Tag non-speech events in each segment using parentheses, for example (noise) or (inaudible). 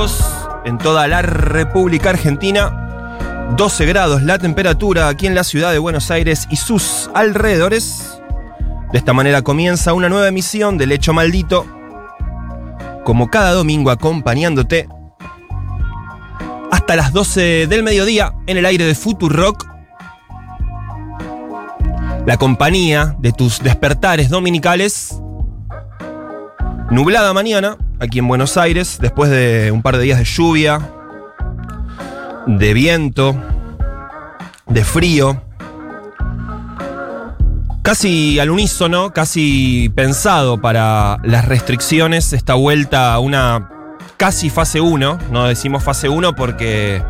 7 minutos en toda la República Argentina. 12 grados la temperatura aquí en la ciudad de Buenos Aires y sus alrededores. De esta manera comienza una nueva emisión del Hecho Maldito. Como cada domingo acompañándote hasta las 12 del mediodía en el aire de Rock. La compañía de tus despertares dominicales. Nublada mañana aquí en Buenos Aires, después de un par de días de lluvia, de viento, de frío. Casi al unísono, casi pensado para las restricciones, esta vuelta a una casi fase 1. No decimos fase 1 porque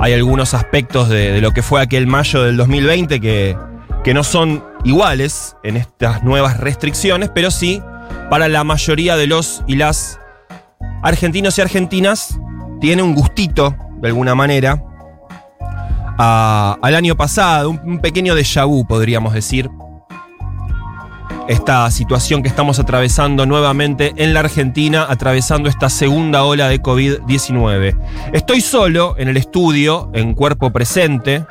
hay algunos aspectos de, lo que fue aquel mayo del 2020 que, que no son iguales en estas nuevas restricciones, pero sí para la mayoría de los y las argentinos y argentinas tiene un gustito, de alguna manera, al año pasado, un, pequeño déjà vu, podríamos decir. Esta situación que estamos atravesando nuevamente en la Argentina, atravesando esta segunda ola de COVID-19. Estoy solo en el estudio, en cuerpo presente.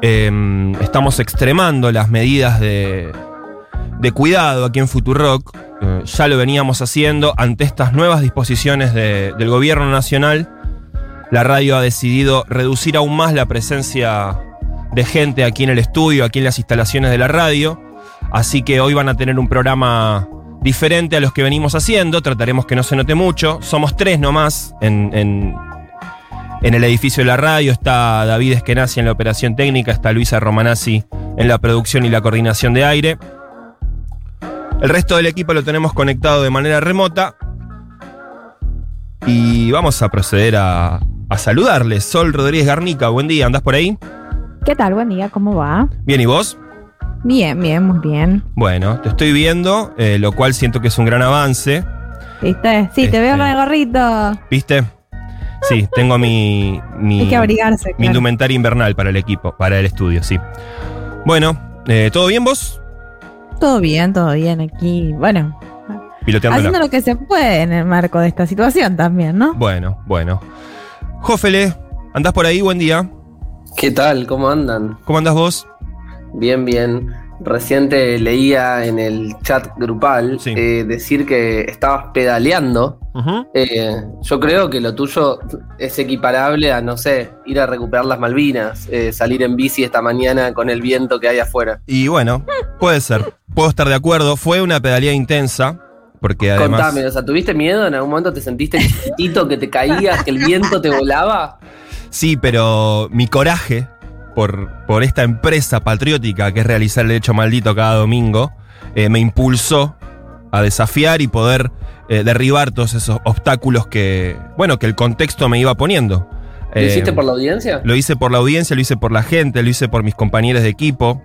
Em, estamos extremando las medidas de, de cuidado aquí en Futurock. Eh, ya lo veníamos haciendo ante estas nuevas disposiciones del gobierno nacional. La radio ha decidido reducir aún más la presencia de gente aquí en el estudio, aquí en las instalaciones de la radio. Así que hoy van a tener un programa diferente a los que venimos haciendo. Trataremos que no se note mucho. Somos tres nomás en, en, el edificio de la radio. Está David Eskenazi en la operación técnica. Está Luisa Romanazzi en la producción y la coordinación de aire. El resto del equipo lo tenemos conectado de manera remota. Y vamos a proceder a, a saludarles. Sol Rodríguez Garnica, buen día, ¿andás por ahí? ¿Qué tal? Buen día, ¿cómo va? Bien, ¿y vos? Bien, bien, muy bien. Bueno, te estoy viendo, eh, lo cual siento que es un gran avance. ¿Viste? Sí, te veo con el gorrito. ¿Viste? Sí, tengo mi. mi Hay que abrigarse. Mi indumentaria invernal para el equipo, para el estudio, sí. Bueno, eh, ¿todo bien vos? Todo bien, todo bien aquí. Bueno, haciendo lo que se puede en el marco de esta situación también, ¿no? Bueno, bueno. Jófele, ¿andás por ahí? Buen día. ¿Qué tal? ¿Cómo andan? ¿Cómo andas vos? Bien, bien. Reciente leía en el chat grupal eh, decir que estabas pedaleando. Eh, yo creo que lo tuyo es equiparable a, no sé, ir a recuperar las Malvinas, eh, salir en bici esta mañana con el viento que hay afuera. Y bueno, puede ser. Puedo estar de acuerdo. Fue una pedalía intensa. Porque además... Contame, o sea, ¿tuviste miedo? ¿En algún momento te sentiste chiquitito que te caías, que el viento te volaba? Sí, pero mi coraje por, por esta empresa patriótica que es realizar el hecho maldito cada domingo, eh, me impulsó a desafiar y poder eh, derribar todos esos obstáculos que, bueno, que el contexto me iba poniendo. ¿Lo hiciste eh, por la audiencia? Lo hice por la audiencia, lo hice por la gente, lo hice por mis compañeros de equipo.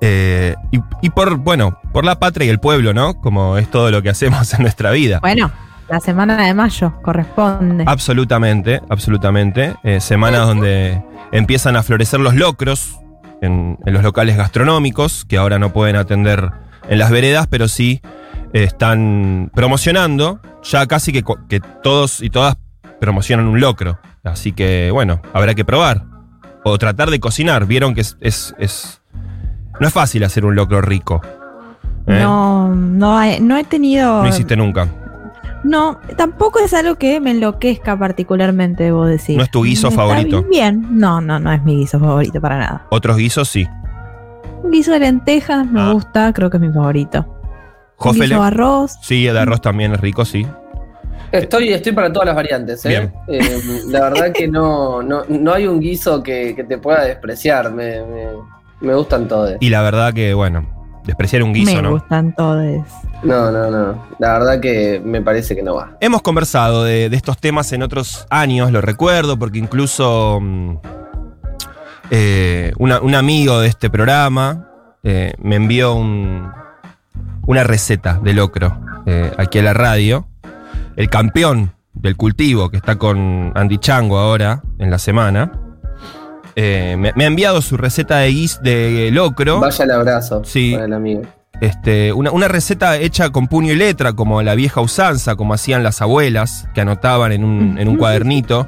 Y, y, por, bueno, por la patria y el pueblo, ¿no? Como es todo lo que hacemos (laughs) en nuestra vida. Bueno, la semana de mayo corresponde. Absolutamente, absolutamente. semanas donde empiezan a florecer los locros en, los locales gastronómicos, que ahora no pueden atender en las veredas, pero sí eh, están promocionando. Ya casi que, que todos y todas promocionan un locro. Así que, bueno, habrá que probar. O tratar de cocinar. Vieron que es, es, no es fácil hacer un locro rico. ¿eh? No, no, no he tenido. No hiciste nunca. No, tampoco es algo que me enloquezca particularmente, debo decir. ¿No es tu guiso favorito? Bien, no, no, no es mi guiso favorito para nada. ¿Otros guisos sí? Un guiso de lentejas me ah. gusta, creo que es mi favorito. Un guiso de arroz. Sí, el de arroz también es rico, sí. Estoy, estoy para todas las variantes, ¿eh? eh la verdad que no, no, hay un guiso que, te pueda despreciar. Me, me, me gustan todos. Y la verdad que, bueno, despreciar un guiso, ¿no? Me gustan todos. No, no, no. La verdad que me parece que no va. Hemos conversado de, estos temas en otros años, lo recuerdo, porque incluso mm, eh, un amigo de este programa eh, me envió una receta de locro eh, aquí a la radio. El campeón del cultivo, que está con Andy Chango ahora en la semana. Me, ha enviado su receta de guis de locro. Vaya el abrazo sí, para el amigo. este, una, receta hecha con puño y letra, como la vieja usanza, como hacían las abuelas, que anotaban en un, cuadernito.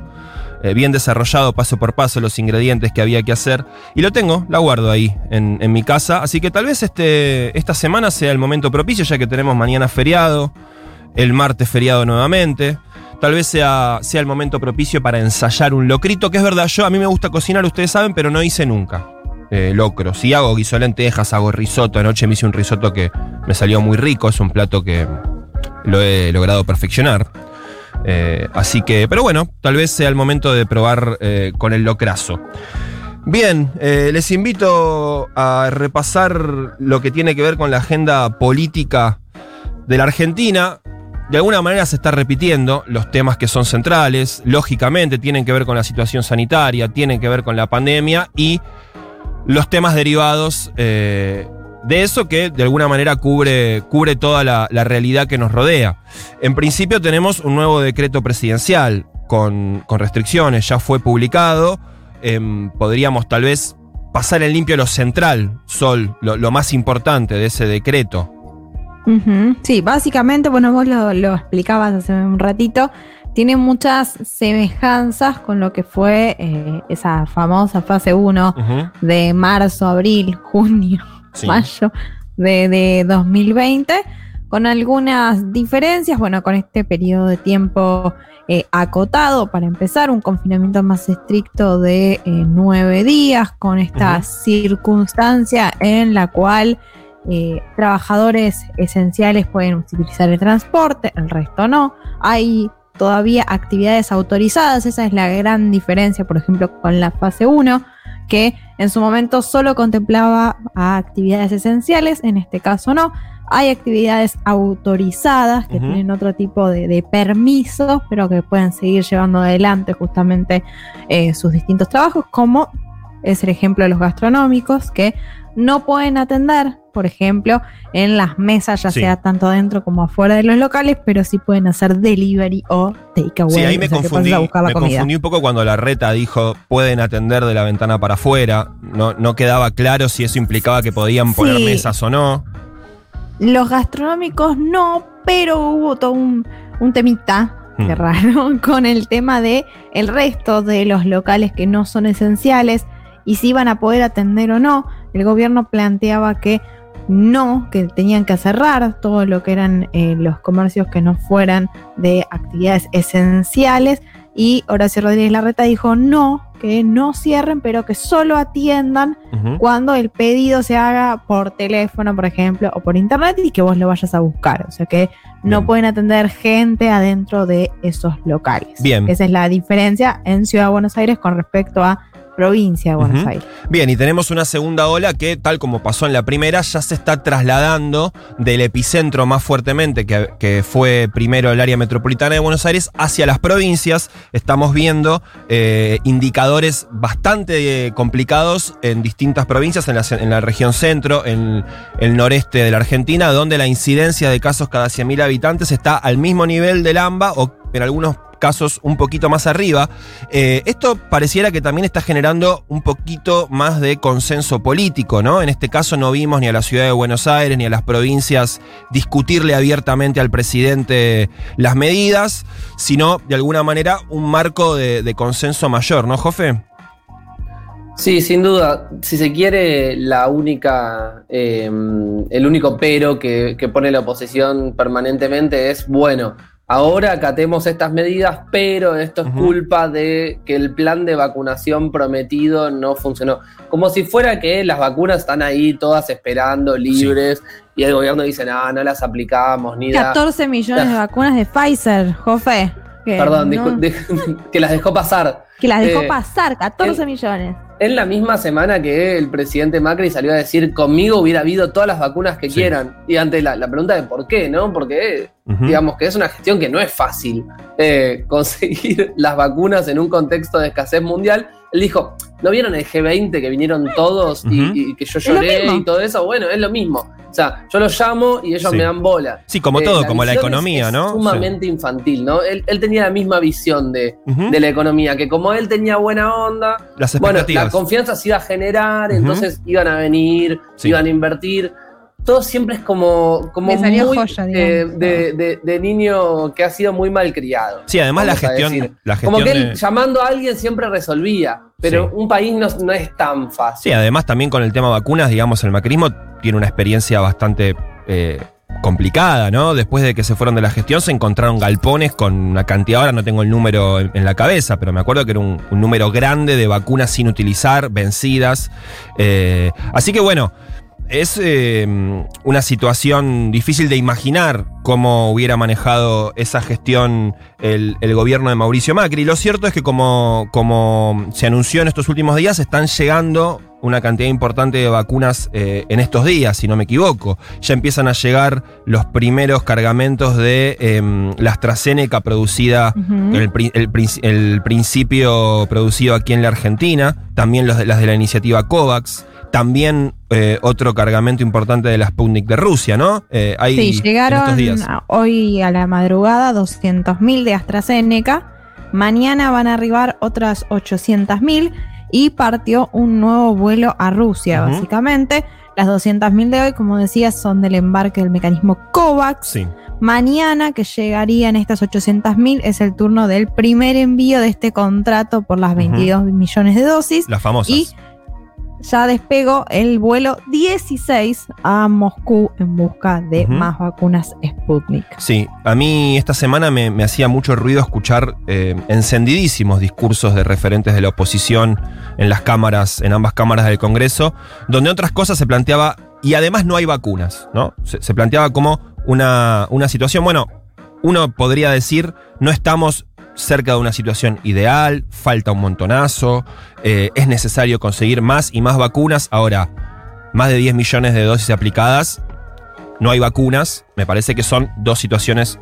Eh, bien desarrollado paso por paso los ingredientes que había que hacer. Y lo tengo, la guardo ahí en, mi casa. Así que tal vez este, esta semana sea el momento propicio, ya que tenemos mañana feriado, el martes feriado nuevamente. Tal vez sea, sea el momento propicio para ensayar un locrito, que es verdad, yo a mí me gusta cocinar, ustedes saben, pero no hice nunca. Eh, locro. Si hago guiso lentejas, hago risotto. Anoche me hice un risotto que me salió muy rico. Es un plato que lo he logrado perfeccionar. Eh, así que, pero bueno, tal vez sea el momento de probar eh, con el locrazo. Bien, les invito a repasar lo que tiene que ver con la agenda política de la Argentina. De alguna manera se está repitiendo los temas que son centrales, lógicamente tienen que ver con la situación sanitaria, tienen que ver con la pandemia y los temas derivados eh, de eso que de alguna manera cubre, cubre toda la, realidad que nos rodea. En principio tenemos un nuevo decreto presidencial con, restricciones, ya fue publicado, em, podríamos tal vez pasar en limpio lo central, Sol, lo, más importante de ese decreto. Sí, básicamente, bueno, vos lo, lo explicabas hace un ratito, tiene muchas semejanzas con lo que fue eh, esa famosa fase 1 de marzo, abril, (laughs) junio, mayo de, 2020, con algunas diferencias, bueno, con este periodo de tiempo eh, acotado para empezar, un confinamiento más estricto de eh, nueve días, con esta circunstancia en la cual trabajadores esenciales pueden utilizar el transporte, el resto no. Hay todavía actividades autorizadas. Esa es la gran diferencia, por ejemplo, con la fase 1, que en su momento solo contemplaba a actividades esenciales, en este caso no. Hay actividades autorizadas que tienen otro tipo de, permisos, pero que pueden seguir llevando adelante justamente eh, sus distintos trabajos, como es el ejemplo de los gastronómicos, que no pueden atender por ejemplo, en las mesas, ya sea tanto dentro como afuera de los locales, pero sí pueden hacer delivery o takeaway. Sí, ahí me, confundí, me confundí un poco cuando la reta dijo pueden atender de la ventana para afuera. No, no quedaba claro si eso implicaba que podían poner mesas o no. Los gastronómicos no, pero hubo todo un, temita Qué hmm. raro, (laughs) con el tema de el resto de los locales que no son esenciales y si iban a poder atender o no. El gobierno planteaba que no, que tenían que cerrar todo lo que eran eh, los comercios que no fueran de actividades esenciales. Y Horacio Rodríguez Larreta dijo no, que no cierren, pero que solo atiendan cuando el pedido se haga por teléfono, por ejemplo, o por internet y que vos lo vayas a buscar. O sea que no pueden atender gente adentro de esos locales. Bien. Esa es la diferencia en Ciudad de Buenos Aires con respecto a provincia de Buenos Aires. Bien, y tenemos una segunda ola que, tal como pasó en la primera, ya se está trasladando del epicentro más fuertemente, que, fue primero el área metropolitana de Buenos Aires, hacia las provincias. Estamos viendo eh, indicadores bastante eh, complicados en distintas provincias, en la, en la, región centro, en el noreste de la Argentina, donde la incidencia de casos cada 100.000 habitantes está al mismo nivel del AMBA o en algunos casos un poquito más arriba. Eh, esto pareciera que también está generando un poquito más de consenso político, ¿no? En este caso no vimos ni a la ciudad de Buenos Aires ni a las provincias discutirle abiertamente al presidente las medidas, sino de alguna manera un marco de, consenso mayor, ¿no, Jofe? Sí, sin duda. Si se quiere, la única, eh, el único pero que, que pone la oposición permanentemente es, bueno, Ahora acatemos estas medidas, pero esto es culpa de que el plan de vacunación prometido no funcionó. Como si fuera que las vacunas están ahí todas esperando, libres, y el gobierno dice, no, no las aplicamos, ni 14 millones de vacunas de Pfizer, Jofe. Perdón, (laughs) que las dejó pasar. Que las dejó eh, pasar, 14 millones. En la misma semana que el presidente Macri salió a decir, conmigo hubiera habido todas las vacunas que quieran. Y ante la, pregunta de por qué, ¿no? Porque digamos que es una gestión que no es fácil eh, (laughs) conseguir las vacunas en un contexto de escasez mundial. Él dijo, ¿no vieron el G20 que vinieron todos y, que yo lloré y todo eso? Bueno, es lo mismo. O sea, yo los llamo y ellos me dan bola. Sí, como todo, eh, como la economía, ¿no? Sumamente infantil, ¿no? Él, tenía la misma visión de, la economía, que como él tenía buena onda, bueno, la confianza se iba a generar, entonces iban a venir, iban a invertir. Todo siempre es como, como muy de, niño que ha sido muy mal criado. Sí, además la gestión, la Como que él llamando a alguien siempre resolvía, pero un país no, es tan fácil. Sí, además también con el tema vacunas, digamos, el macrismo tiene una experiencia bastante eh, complicada, ¿no? Después de que se fueron de la gestión se encontraron galpones con una cantidad, ahora no tengo el número en, la cabeza, pero me acuerdo que era un, número grande de vacunas sin utilizar, vencidas. Eh, así que bueno, es eh, una situación difícil de imaginar cómo hubiera manejado esa gestión el, gobierno de Mauricio Macri. Lo cierto es que como, como se anunció en estos últimos días, están llegando una cantidad importante de vacunas eh, en estos días, si no me equivoco. Ya empiezan a llegar los primeros cargamentos de em, la AstraZeneca producida, el, principio producido aquí en la Argentina, también los de, las de la iniciativa COVAX. También eh, otro cargamento importante de la Sputnik de Rusia, ¿no? Eh, sí, llegaron hoy a la madrugada 200.000 de AstraZeneca. Mañana van a arribar otras 800.000 y partió un nuevo vuelo a Rusia, básicamente. Las 200.000 de hoy, como decía, son del embarque del mecanismo COVAX. Mañana, que llegarían estas 800.000, es el turno del primer envío de este contrato por las 22 millones de dosis. Las famosas. Y ya despegó el vuelo 16 a Moscú en busca de más vacunas Sputnik. Sí, a mí esta semana me, hacía mucho ruido escuchar eh, encendidísimos discursos de referentes de la oposición en las cámaras, en ambas cámaras del Congreso, donde otras cosas se planteaba, y además no hay vacunas, ¿no? Se, planteaba como una, una situación, bueno, uno podría decir, no estamos cerca de una situación ideal, falta un montonazo, eh, es necesario conseguir más y más vacunas. Ahora, más de 10 millones de dosis aplicadas, no hay vacunas, me parece que son dos situaciones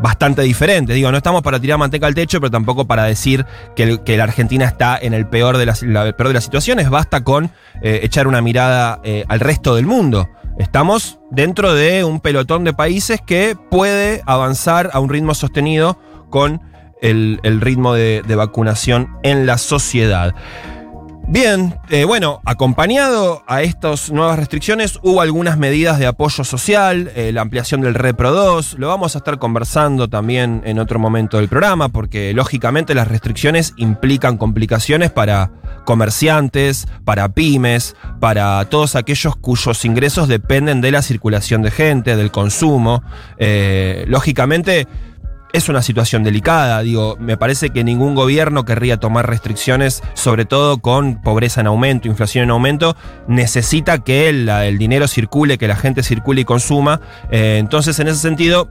bastante diferentes. Digo, no estamos para tirar manteca al techo, pero tampoco para decir que, la Argentina está en el peor de las, peor de las situaciones. Basta con eh, echar una mirada eh, al resto del mundo. Estamos dentro de un pelotón de países que puede avanzar a un ritmo sostenido con el, ritmo de, vacunación en la sociedad. Bien, eh, bueno, acompañado a estas nuevas restricciones hubo algunas medidas de apoyo social, eh, la ampliación del Repro 2, lo vamos a estar conversando también en otro momento del programa, porque lógicamente las restricciones implican complicaciones para comerciantes, para pymes, para todos aquellos cuyos ingresos dependen de la circulación de gente, del consumo. Eh, lógicamente es una situación delicada, digo, me parece que ningún gobierno querría tomar restricciones, sobre todo con pobreza en aumento, inflación en aumento, necesita que el, dinero circule, que la gente circule y consuma. Eh, entonces, en ese sentido,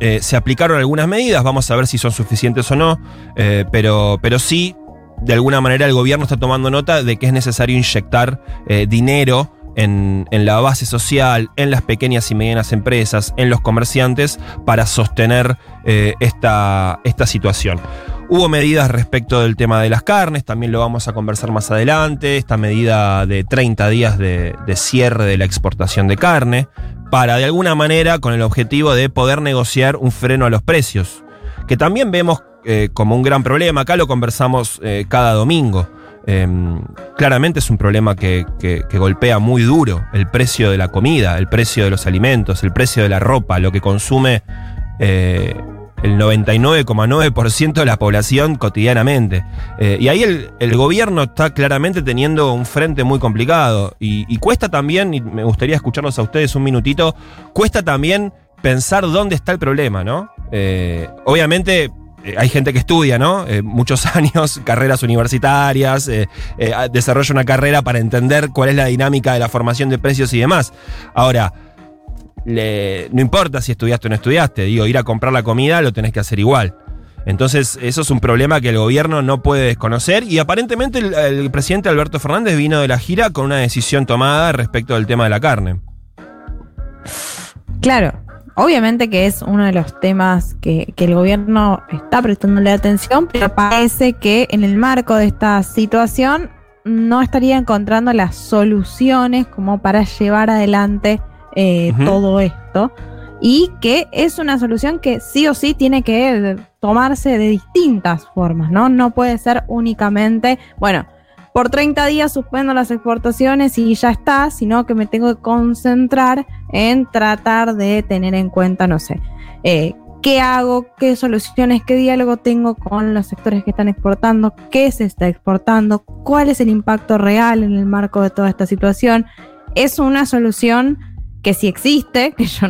eh, se aplicaron algunas medidas, vamos a ver si son suficientes o no, eh, pero, pero sí, de alguna manera el gobierno está tomando nota de que es necesario inyectar dinero en, la base social, en las pequeñas y medianas empresas, en los comerciantes, para sostener eh, esta, esta situación. Hubo medidas respecto del tema de las carnes, también lo vamos a conversar más adelante, esta medida de 30 días de, cierre de la exportación de carne, para de alguna manera con el objetivo de poder negociar un freno a los precios, que también vemos eh, como un gran problema, acá lo conversamos eh, cada domingo. Em, claramente es un problema que, golpea muy duro el precio de la comida, el precio de los alimentos, el precio de la ropa, lo que consume eh, el 99,9% de la población cotidianamente. Eh, y ahí el, gobierno está claramente teniendo un frente muy complicado. Y, cuesta también, y me gustaría escucharlos a ustedes un minutito, cuesta también pensar dónde está el problema, ¿no? Eh, obviamente eh, hay gente que estudia, ¿no? Eh, muchos (laughs) años, carreras universitarias, eh, desarrolla una carrera para entender cuál es la dinámica de la formación de precios y demás. Ahora, no importa si estudiaste o no estudiaste, digo, ir a comprar la comida lo tenés que hacer igual. Entonces, eso es un problema que el gobierno no puede desconocer y aparentemente el presidente Alberto Fernández vino de la gira con una decisión tomada respecto del tema de la carne. Claro, Obviamente que es uno de los temas que, el gobierno está prestándole atención, pero parece que en el marco de esta situación no estaría encontrando las soluciones como para llevar adelante eh, todo esto. Y que es una solución que sí o sí tiene que tomarse de distintas formas, ¿no? No puede ser únicamente, bueno, por 30 días suspendo las exportaciones y ya está, sino que me tengo que concentrar en tratar de tener en cuenta, no sé, eh, qué hago, qué soluciones, qué diálogo tengo con los sectores que están exportando, qué se está exportando, cuál es el impacto real en el marco de toda esta situación. Es una solución que si existe, (laughs) que yo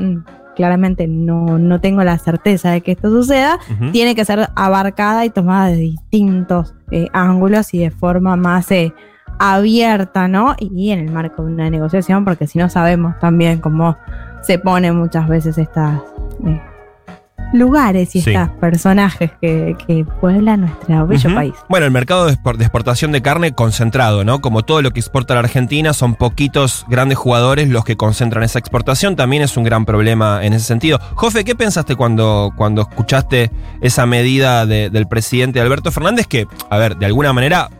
claramente no, tengo la certeza de que esto suceda, tiene que ser abarcada y tomada de distintos eh, ángulos y de forma más eh, abierta, ¿no? Y en el marco de una negociación, porque si no sabemos también cómo se ponen muchas veces estas eh, lugares y estos personajes que, pueblan nuestro bello país. Bueno, el mercado de, exportación de carne concentrado, ¿no? Como todo lo que exporta la Argentina, son poquitos grandes jugadores los que concentran esa exportación. También es un gran problema en ese sentido. Jofe, ¿qué pensaste cuando, cuando escuchaste esa medida del presidente Alberto Fernández? Que, a ver, de alguna manera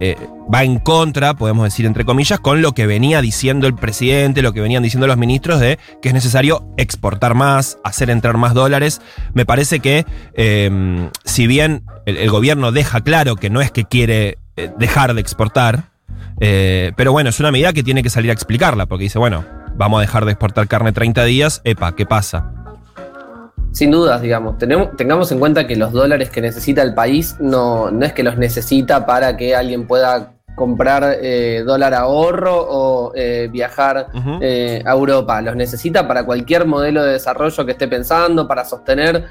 eh, va en contra, podemos decir entre comillas, con lo que venía diciendo el presidente, lo que venían diciendo los ministros de que es necesario exportar más, hacer entrar más dólares. Me parece que em, si bien el, gobierno deja claro que no es que quiere eh, dejar de exportar, eh, pero bueno, es una medida que tiene que salir a explicarla, porque dice, bueno, vamos a dejar de exportar carne 30 días, epa, ¿qué pasa? Sin dudas, digamos, tenemos, tengamos en cuenta que los dólares que necesita el país no, no es que los necesita para que alguien pueda comprar eh, dólar ahorro o eh, viajar eh, a Europa. Los necesita para cualquier modelo de desarrollo que esté pensando, para sostener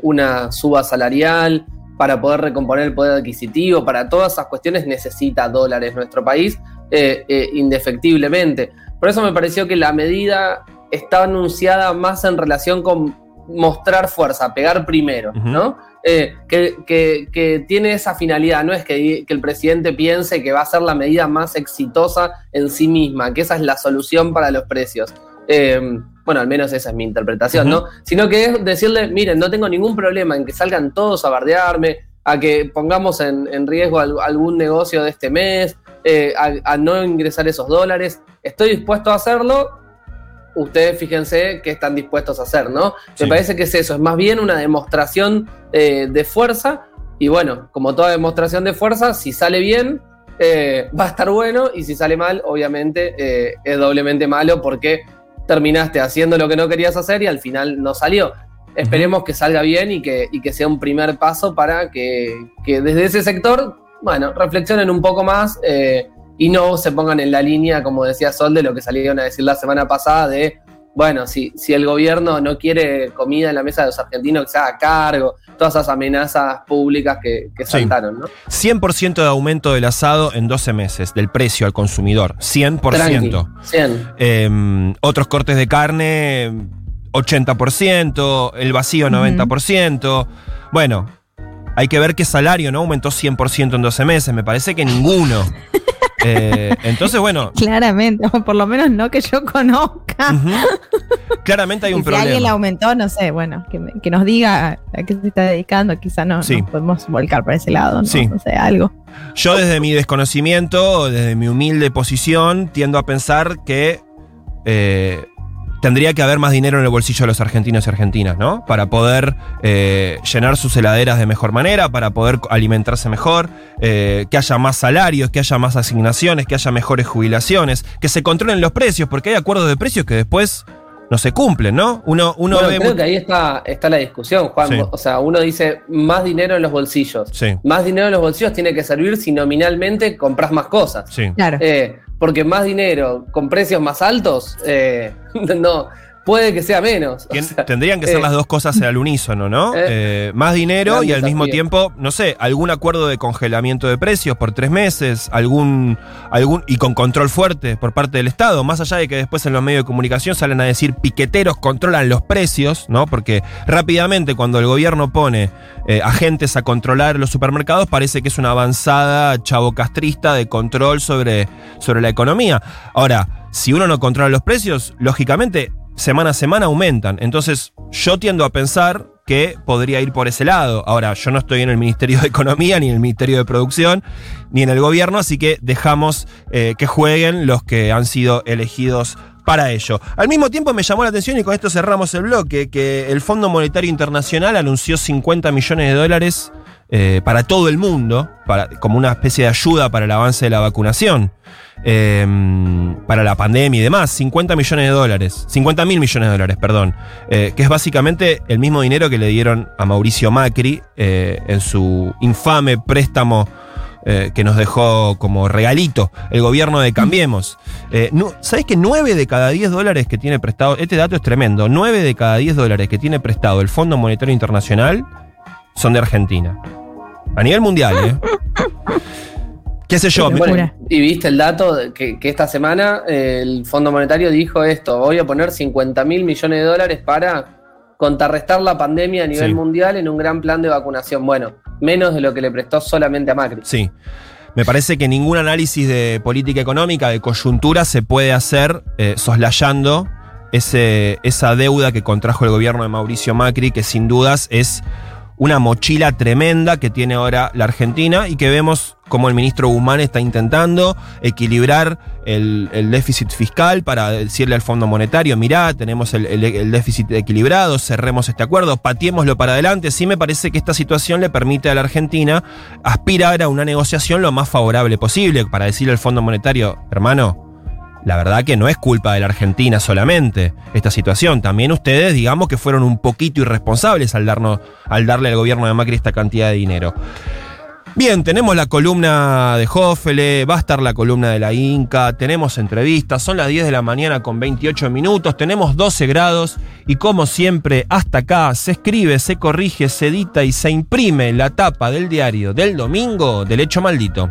una suba salarial, para poder recomponer el poder adquisitivo, para todas esas cuestiones necesita dólares nuestro país indefectiblemente. Por eso me pareció que la medida está anunciada más en relación con mostrar fuerza, pegar primero, ¿no? Eh, que, tiene esa finalidad, no es que, el presidente piense que va a ser la medida más exitosa en sí misma, que esa es la solución para los precios. Eh, bueno, al menos esa es mi interpretación, ¿no? Sino que es decirle, miren, no tengo ningún problema en que salgan todos a bardearme, a que pongamos en, riesgo algún negocio de este mes, eh, a no ingresar esos dólares. Estoy dispuesto a hacerlo, ustedes fíjense qué están dispuestos a hacer, ¿no? Me parece que es eso, es más bien una demostración eh, de fuerza y bueno, como toda demostración de fuerza, si sale bien, eh, va a estar bueno y si sale mal, obviamente eh, es doblemente malo porque terminaste haciendo lo que no querías hacer y al final no salió. Esperemos que salga bien y que, que sea un primer paso para que, que, desde ese sector, bueno, reflexionen un poco más y no se pongan en la línea, como decía Sol, de lo que salieron a decir la semana pasada de, bueno, si, si el gobierno no quiere comida en la mesa de los argentinos, que se haga cargo, todas esas amenazas públicas que, que saltaron, ¿no? 100% de aumento del asado en 12 meses, del precio al consumidor, 100%. 100. Em, otros cortes de carne, 80%, el vacío 90%. Bueno, hay que ver qué salario, ¿no? Aumentó 100% en 12 meses, me parece que ninguno. (laughs) Eh, entonces, bueno. (laughs) Claramente, o por lo menos no que yo conozca. Claramente hay un problema. Si alguien le aumentó, no sé, bueno, que, nos diga a qué se está dedicando, quizá no podemos volcar para ese lado, ¿no? Sí. sé, algo. Yo desde mi desconocimiento, desde mi humilde posición, tiendo a pensar que eh, tendría que haber más dinero en el bolsillo de los argentinos y argentinas, ¿no? Para poder eh, llenar sus heladeras de mejor manera, para poder alimentarse mejor, eh, que haya más salarios, que haya más asignaciones, que haya mejores jubilaciones, que se controlen los precios, porque hay acuerdos de precios que después no se cumplen, ¿no? Uno, uno creo que ahí está, está la discusión, Juan. O sea, uno dice más dinero en los bolsillos. Sí. Más dinero en los bolsillos tiene que servir si nominalmente compras más cosas. Sí. Claro. Eh, porque más dinero con precios más altos, eh, (laughs) no, puede que sea menos. tendrían que ser las eh, dos cosas al unísono, ¿no? Eh, más dinero y al mismo tiempo, no sé, algún acuerdo de congelamiento de precios por tres meses, algún, algún y con control fuerte por parte del Estado, más allá de que después en los medios de comunicación salen a decir piqueteros controlan los precios, ¿no? Porque rápidamente cuando el gobierno pone agentes a controlar los supermercados parece que es una avanzada chavocastrista de control sobre, sobre la economía. Ahora, si uno no controla los precios, lógicamente semana a semana aumentan. Entonces, yo tiendo a pensar que podría ir por ese lado. Ahora, yo no estoy en el Ministerio de Economía, ni en el Ministerio de Producción, ni en el gobierno, así que dejamos eh, que jueguen los que han sido elegidos para ello. Al mismo tiempo me llamó la atención, y con esto cerramos el bloque, que el Fondo Monetario Internacional anunció 50 millones de dólares eh, para todo el mundo, para, como una especie de ayuda para el avance de la vacunación, em, para la pandemia y demás, 50 millones de dólares, 50 mil millones de dólares, perdón, eh, que es básicamente el mismo dinero que le dieron a Mauricio Macri eh, en su infame préstamo. que nos dejó como regalito el gobierno de Cambiemos. No, ¿Sabés que 9 de cada 10 dólares que tiene prestado, este dato es tremendo, 9 de cada 10 dólares que tiene prestado el Fondo Monetario Internacional son de Argentina? A nivel mundial, ¿eh? (laughs) ¿Qué sé yo? y viste el dato que, que esta semana el Fondo Monetario dijo esto, voy a poner 50 mil millones de dólares para contrarrestar la pandemia a nivel mundial en un gran plan de vacunación. Bueno, menos de lo que le prestó solamente a Macri. Sí. Me parece que ningún análisis de política económica, de coyuntura, se puede hacer eh, soslayando ese, esa deuda que contrajo el gobierno de Mauricio Macri, que sin dudas es una mochila tremenda que tiene ahora la Argentina y que vemos como el ministro Guzmán está intentando equilibrar el, déficit fiscal para decirle al Fondo Monetario, mirá, tenemos el, déficit equilibrado, cerremos este acuerdo, patiémoslo para adelante. Sí me parece que esta situación le permite a la Argentina aspirar a una negociación lo más favorable posible para decirle al Fondo Monetario, hermano, la verdad que no es culpa de la Argentina solamente esta situación. También ustedes, digamos que fueron un poquito irresponsables al, darnos, al darle al gobierno de Macri esta cantidad de dinero. Bien, tenemos la columna de Hoffele, va a estar la columna de la Inca, tenemos entrevistas, son las 10 de la mañana con 28 minutos, tenemos 12 grados y como siempre, hasta acá se escribe, se corrige, se edita y se imprime la tapa del diario del domingo del hecho maldito.